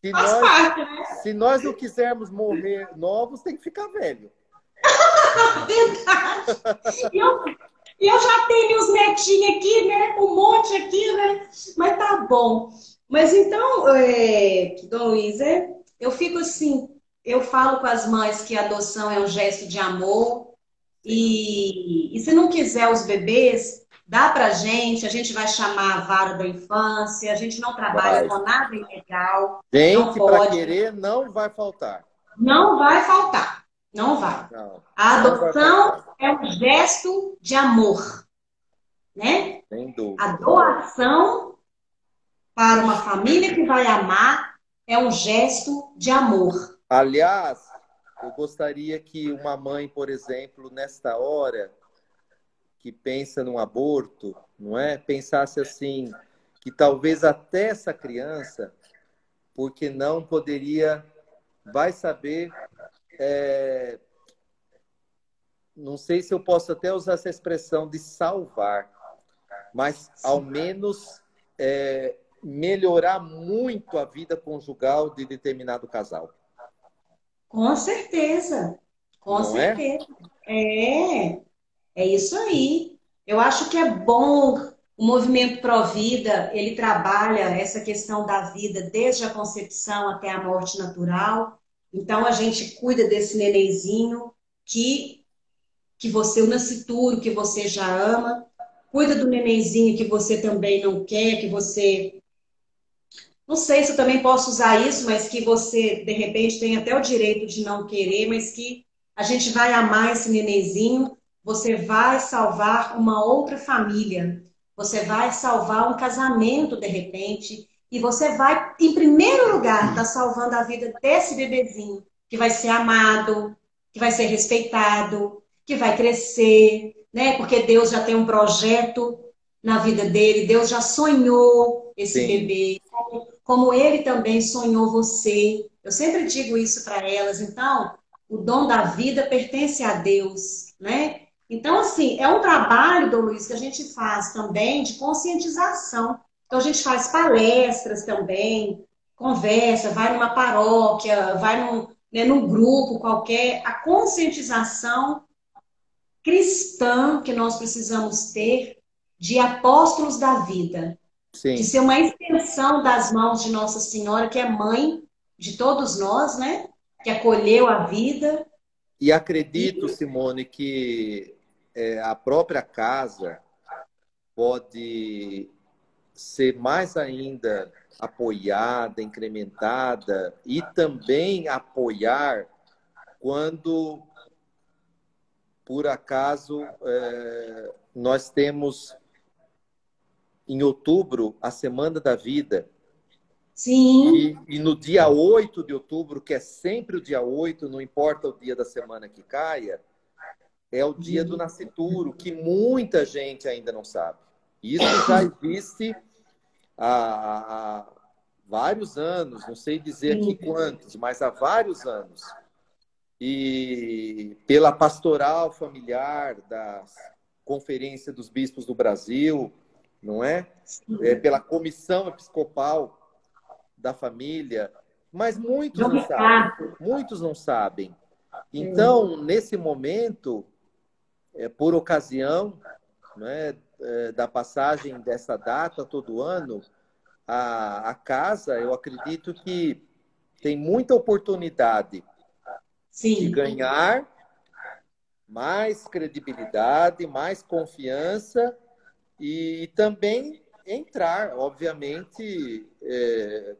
Se faz nós, parte, né? Se nós não quisermos morrer novos, tem que ficar velho. Verdade. E eu, eu já tenho os netinhos aqui, né? Um monte aqui, né? Mas tá bom. Mas então, é, Dom Luiz, é, eu fico assim, eu falo com as mães que a adoção é um gesto de amor. E, e se não quiser os bebês, dá pra gente, a gente vai chamar a vara da infância, a gente não trabalha vai. com nada ilegal. Gente, para querer, não vai faltar. Não vai faltar. Não vai. Não, a adoção é um gesto de amor, né? Sem dúvida. A doação para uma família que vai amar é um gesto de amor. Aliás, eu gostaria que uma mãe, por exemplo, nesta hora que pensa num aborto, não é? Pensasse assim, que talvez até essa criança, porque não poderia, vai saber é, não sei se eu posso até usar essa expressão de salvar, mas ao menos é, melhorar muito a vida conjugal de determinado casal. Com certeza, com não é? certeza. É? é, é isso aí. Eu acho que é bom o movimento Provida, ele trabalha essa questão da vida desde a concepção até a morte natural. Então a gente cuida desse nenenzinho que que você o nascituro, que você já ama, cuida do nenenzinho que você também não quer, que você não sei se eu também posso usar isso, mas que você de repente tem até o direito de não querer, mas que a gente vai amar esse nenenzinho, você vai salvar uma outra família, você vai salvar um casamento de repente, e você vai, em primeiro lugar, estar tá salvando a vida desse bebezinho, que vai ser amado, que vai ser respeitado, que vai crescer, né? Porque Deus já tem um projeto na vida dele, Deus já sonhou esse Sim. bebê, como, ele também sonhou você. Eu sempre digo isso para elas. Então, o dom da vida pertence a Deus, né? Então, assim, é um trabalho, Dom Luiz, que a gente faz também de conscientização. Então a gente faz palestras também, conversa, vai numa paróquia, vai num, né, num grupo qualquer. A conscientização cristã que nós precisamos ter de apóstolos da vida. Sim. De ser uma extensão das mãos de Nossa Senhora, que é mãe de todos nós, né? Que acolheu a vida. E acredito, e... Simone, que é, a própria casa pode ser mais ainda apoiada, incrementada e também apoiar quando, por acaso, é, nós temos em outubro a Semana da Vida. Sim. E, e, no dia 8 de outubro, que é sempre o dia 8, não importa o dia da semana que caia, é o dia do nascituro, que muita gente ainda não sabe. Isso já existe há, há vários anos, não sei dizer aqui quantos, mas há vários anos. E pela pastoral familiar da Conferência dos Bispos do Brasil, não é? é pela comissão episcopal da família, mas muitos não sabem. Muitos não sabem. Então, nesse momento, é, por ocasião né, é, da passagem dessa data todo ano, a, a casa, eu acredito que tem muita oportunidade Sim. de ganhar mais credibilidade, mais confiança e também entrar, obviamente, é,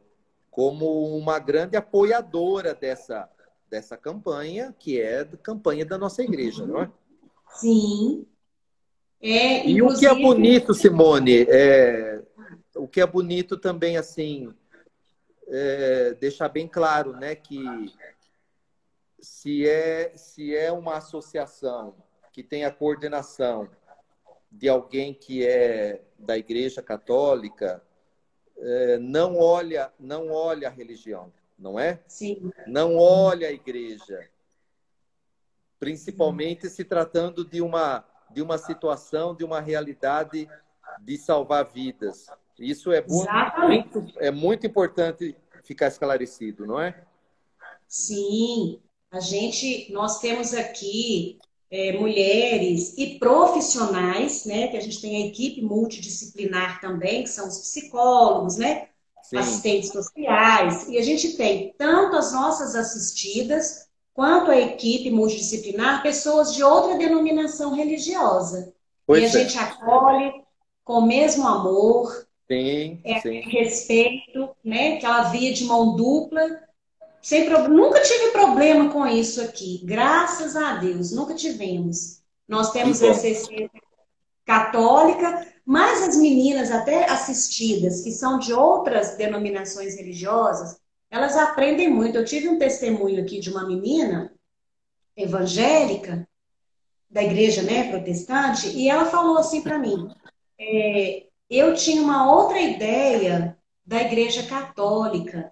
como uma grande apoiadora dessa, dessa campanha, que é a campanha da nossa igreja, não é? Sim. É, e o que é bonito, Simone, é, o que é bonito também, assim, é, deixar bem claro, né, que se é, se é uma associação que tem a coordenação de alguém que é da Igreja Católica, é, não olha, não olha a religião, não é? Sim. Não olha a igreja, principalmente Sim. se tratando de uma de uma situação, de uma realidade de salvar vidas. Isso é muito, é muito importante ficar esclarecido, não é? Sim, a gente, nós temos aqui é, mulheres e profissionais, né? Que a gente tem a equipe multidisciplinar também, que são os psicólogos, né? Sim. Assistentes sociais. E a gente tem tanto as nossas assistidas, quanto a equipe multidisciplinar, pessoas de outra denominação religiosa. Pois e a é. gente acolhe com o mesmo amor, sim, é, sim. respeito, né? Aquela via de mão dupla sem pro... Nunca tive problema com isso aqui, graças a Deus, nunca tivemos. Nós temos essa essência católica, mas as meninas até assistidas, que são de outras denominações religiosas, elas aprendem muito. Eu tive um testemunho aqui de uma menina evangélica, da igreja né, protestante, e ela falou assim para mim: é, eu tinha uma outra ideia da igreja católica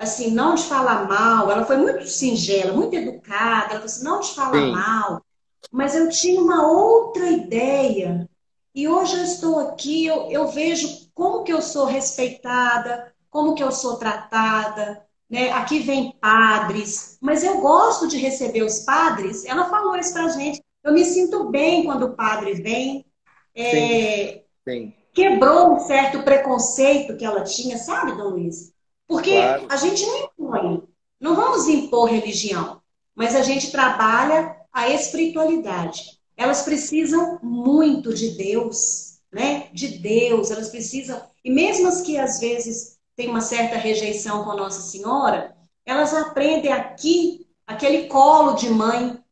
assim, não te falar mal. Ela foi muito singela, muito educada. Ela falou assim, não te falar Sim. mal. Mas eu tinha uma outra ideia. E hoje eu estou aqui, eu, eu vejo como que eu sou respeitada, como que eu sou tratada. Né? Aqui vem padres, mas eu gosto de receber os padres. Ela falou isso pra gente. Eu me sinto bem quando o padre vem. É, Sim. Sim. Quebrou um certo preconceito que ela tinha, sabe, Dom Luiz? Porque claro. a gente não impõe, não vamos impor religião, mas a gente trabalha a espiritualidade. Elas precisam muito de Deus, né? De Deus, elas precisam. E mesmo as que às vezes têm uma certa rejeição com Nossa Senhora, elas aprendem aqui aquele colo de mãe.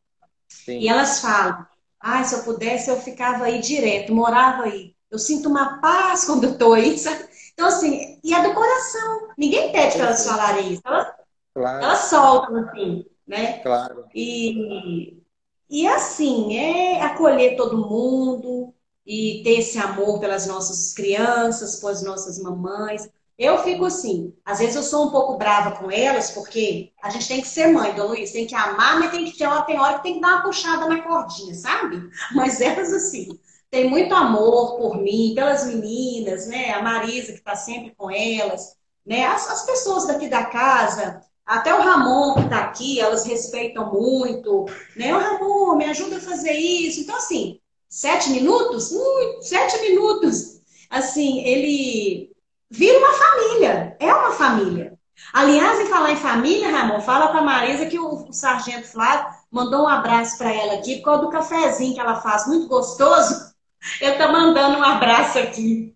Sim. E elas falam: "Ah, se eu pudesse eu ficava aí direto, morava aí. Eu sinto uma paz quando eu tô aí, sabe? Então, assim, e é do coração. Ninguém pede para elas falarem isso. Elas, claro. elas soltam, assim, né? Claro. E, e assim, é acolher todo mundo e ter esse amor pelas nossas crianças, pelas nossas mamães. Eu fico assim, às vezes eu sou um pouco brava com elas, porque a gente tem que ser mãe, Dona Luiz, tem que amar, mas tem que ter, tem hora que tem que dar uma puxada na cordinha, sabe? Mas elas assim, tem muito amor por mim, pelas meninas, né? A Marisa, que está sempre com elas, né? As, as, pessoas daqui da casa, até o Ramon, que está aqui, elas respeitam muito, né? O Ramon, me ajuda a fazer isso. Então, assim, sete minutos? Ui, sete minutos. Assim, ele vira uma família, é uma família. Aliás, em falar em família, Ramon, fala para a Marisa que o, o Sargento Flávio mandou um abraço para ela aqui por causa do cafezinho que ela faz, muito gostoso. Ele está mandando um abraço aqui.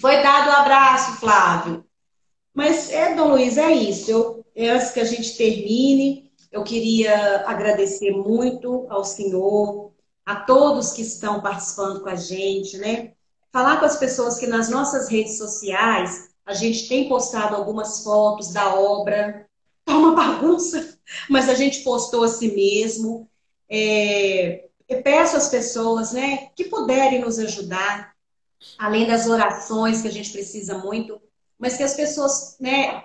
Foi dado o um abraço, Flávio. Mas, é, Dom Luiz, é isso. Eu, é antes que a gente termine, eu queria agradecer muito ao senhor, a todos que estão participando com a gente, né? Falar com as pessoas que nas nossas redes sociais a gente tem postado algumas fotos da obra. Tá uma bagunça, mas a gente postou assim mesmo. É, eu peço às pessoas, né, que puderem nos ajudar, além das orações que a gente precisa muito, mas que as pessoas, né,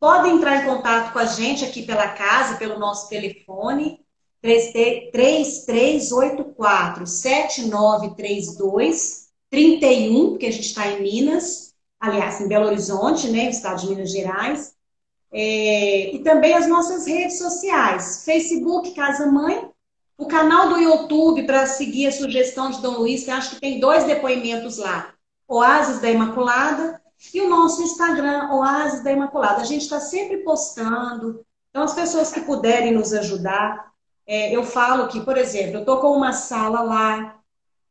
podem entrar em contato com a gente aqui pela casa, pelo nosso telefone 3384 7932 31, porque a gente está em Minas, aliás, em Belo Horizonte, né, estado de Minas Gerais. É, e também as nossas redes sociais, Facebook Casa Mãe o canal do YouTube para seguir a sugestão de Dom Luiz, que acho que tem dois depoimentos lá. Oásis da Imaculada e o nosso Instagram, Oásis da Imaculada. A gente está sempre postando. Então, as pessoas que puderem nos ajudar, é, eu falo que, por exemplo, eu estou com uma sala lá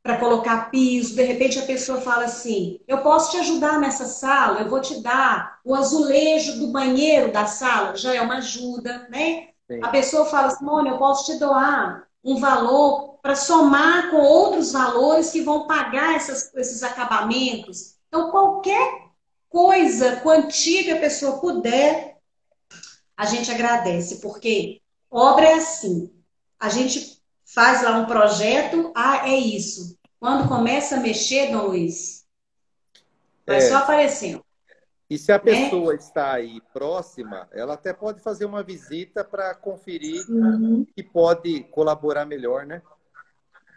para colocar piso, de repente a pessoa fala assim: eu posso te ajudar nessa sala, eu vou te dar o azulejo do banheiro da sala, já é uma ajuda, né? Sim. A pessoa fala, Simone, eu posso te doar um valor para somar com outros valores que vão pagar essas, esses acabamentos. Então, qualquer coisa, quantia que a pessoa puder, a gente agradece, porque obra é assim. A gente faz lá um projeto, ah, é isso. Quando começa a mexer, Dom Luiz, vai é. só aparecendo. E se a né? pessoa é. está aí próxima, ela até pode fazer uma visita para conferir uhum. e pode colaborar melhor, né?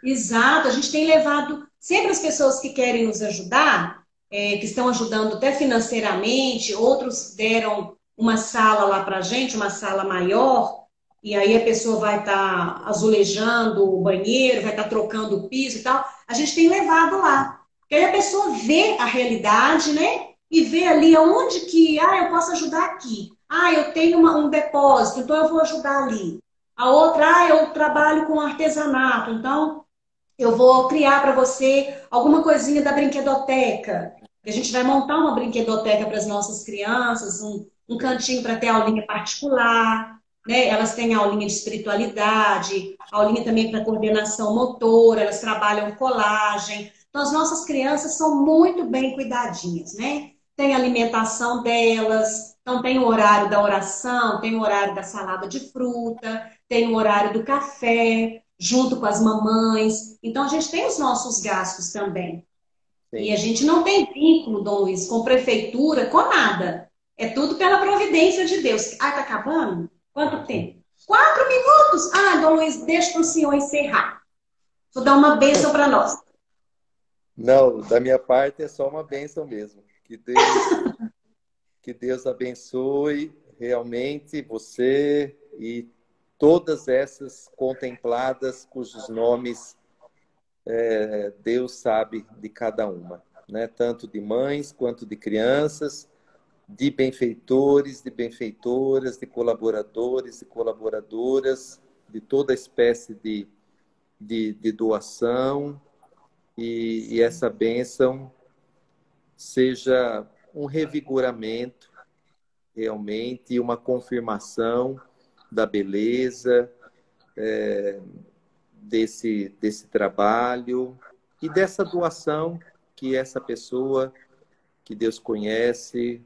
Exato, a gente tem levado sempre as pessoas que querem nos ajudar, é, que estão ajudando até financeiramente, outros deram uma sala lá para a gente, uma sala maior, e aí a pessoa vai estar tá azulejando o banheiro, vai estar tá trocando o piso e tal. A gente tem levado lá. Porque aí a pessoa vê a realidade, né? E vê ali aonde que, ah, eu posso ajudar aqui. Ah, eu tenho uma, um depósito, então eu vou ajudar ali. A outra, ah, eu trabalho com artesanato, então eu vou criar para você alguma coisinha da brinquedoteca. A gente vai montar uma brinquedoteca para as nossas crianças, um, um cantinho para ter aulinha particular, né? Elas têm aulinha de espiritualidade, aulinha também para coordenação motora, elas trabalham colagem. Então, as nossas crianças são muito bem cuidadinhas, né? Tem a alimentação delas, então tem o horário da oração, tem o horário da salada de fruta, tem o horário do café, junto com as mamães. Então, a gente tem os nossos gastos também. Sim. E a gente não tem vínculo, Dom Luiz, com prefeitura, com nada. É tudo pela providência de Deus. Ah, tá acabando? Quanto tempo? Quatro minutos? Ah, Dom Luiz, deixa para o senhor encerrar. Vou dar uma bênção para nós. Não, da minha parte é só uma bênção mesmo. Que Deus, que Deus abençoe realmente você e todas essas contempladas cujos nomes é, Deus sabe de cada uma, né? tanto de mães quanto de crianças, de benfeitores, de benfeitoras, de colaboradores e colaboradoras, de toda espécie de, de, de doação, e, e essa bênção seja um revigoramento realmente, uma confirmação da beleza, é, desse, desse trabalho e dessa doação que essa pessoa que Deus conhece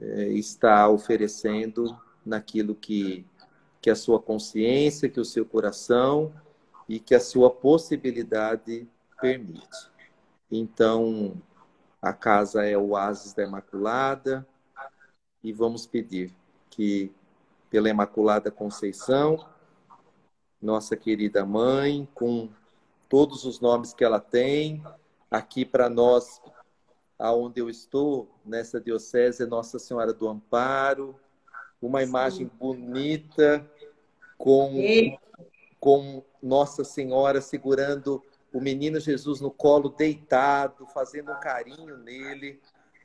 está oferecendo naquilo que, que a sua consciência, que o seu coração e que a sua possibilidade permite. Então, a casa é o oásis da Imaculada e vamos pedir que pela Imaculada Conceição, nossa querida mãe, com todos os nomes que ela tem. Aqui para nós, aonde eu estou, nessa diocese, é Nossa Senhora do Amparo, uma imagem Sim. bonita com, com Nossa Senhora segurando o menino Jesus no colo, deitado, fazendo um carinho nele.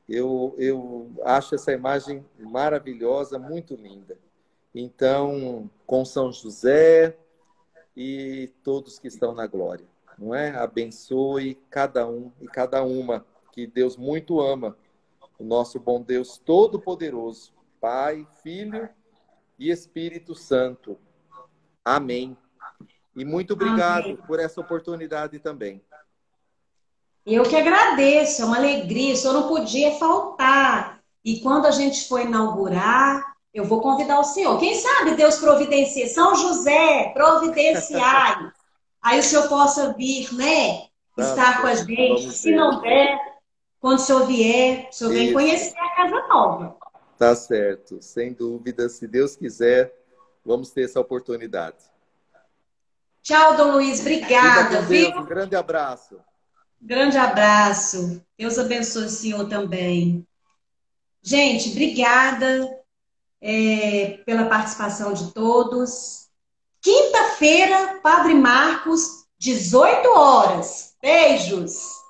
Eu, eu acho essa imagem maravilhosa, muito linda. Então, com São José e todos que estão na glória, não é? Abençoe cada um e cada uma que Deus muito ama, o nosso bom Deus todo-poderoso, Pai, Filho e Espírito Santo. Amém. E muito obrigado Amém. por essa oportunidade também. Eu que agradeço, é uma alegria, só não podia faltar. E quando a gente foi inaugurar, eu vou convidar o senhor. Quem sabe Deus providencia. São José, providenciai. Aí o senhor possa vir, né? Estar com a gente. Se não der, quando o senhor vier, o senhor Isso. vem conhecer a casa nova. Tá certo, sem dúvida. Se Deus quiser, vamos ter essa oportunidade. Tchau, Dom Luiz. Obrigada, viu? Um grande abraço. Grande abraço. Deus abençoe o senhor também. Gente, obrigada é, pela participação de todos. Quinta-feira, Padre Marcos, 18 horas. Beijos!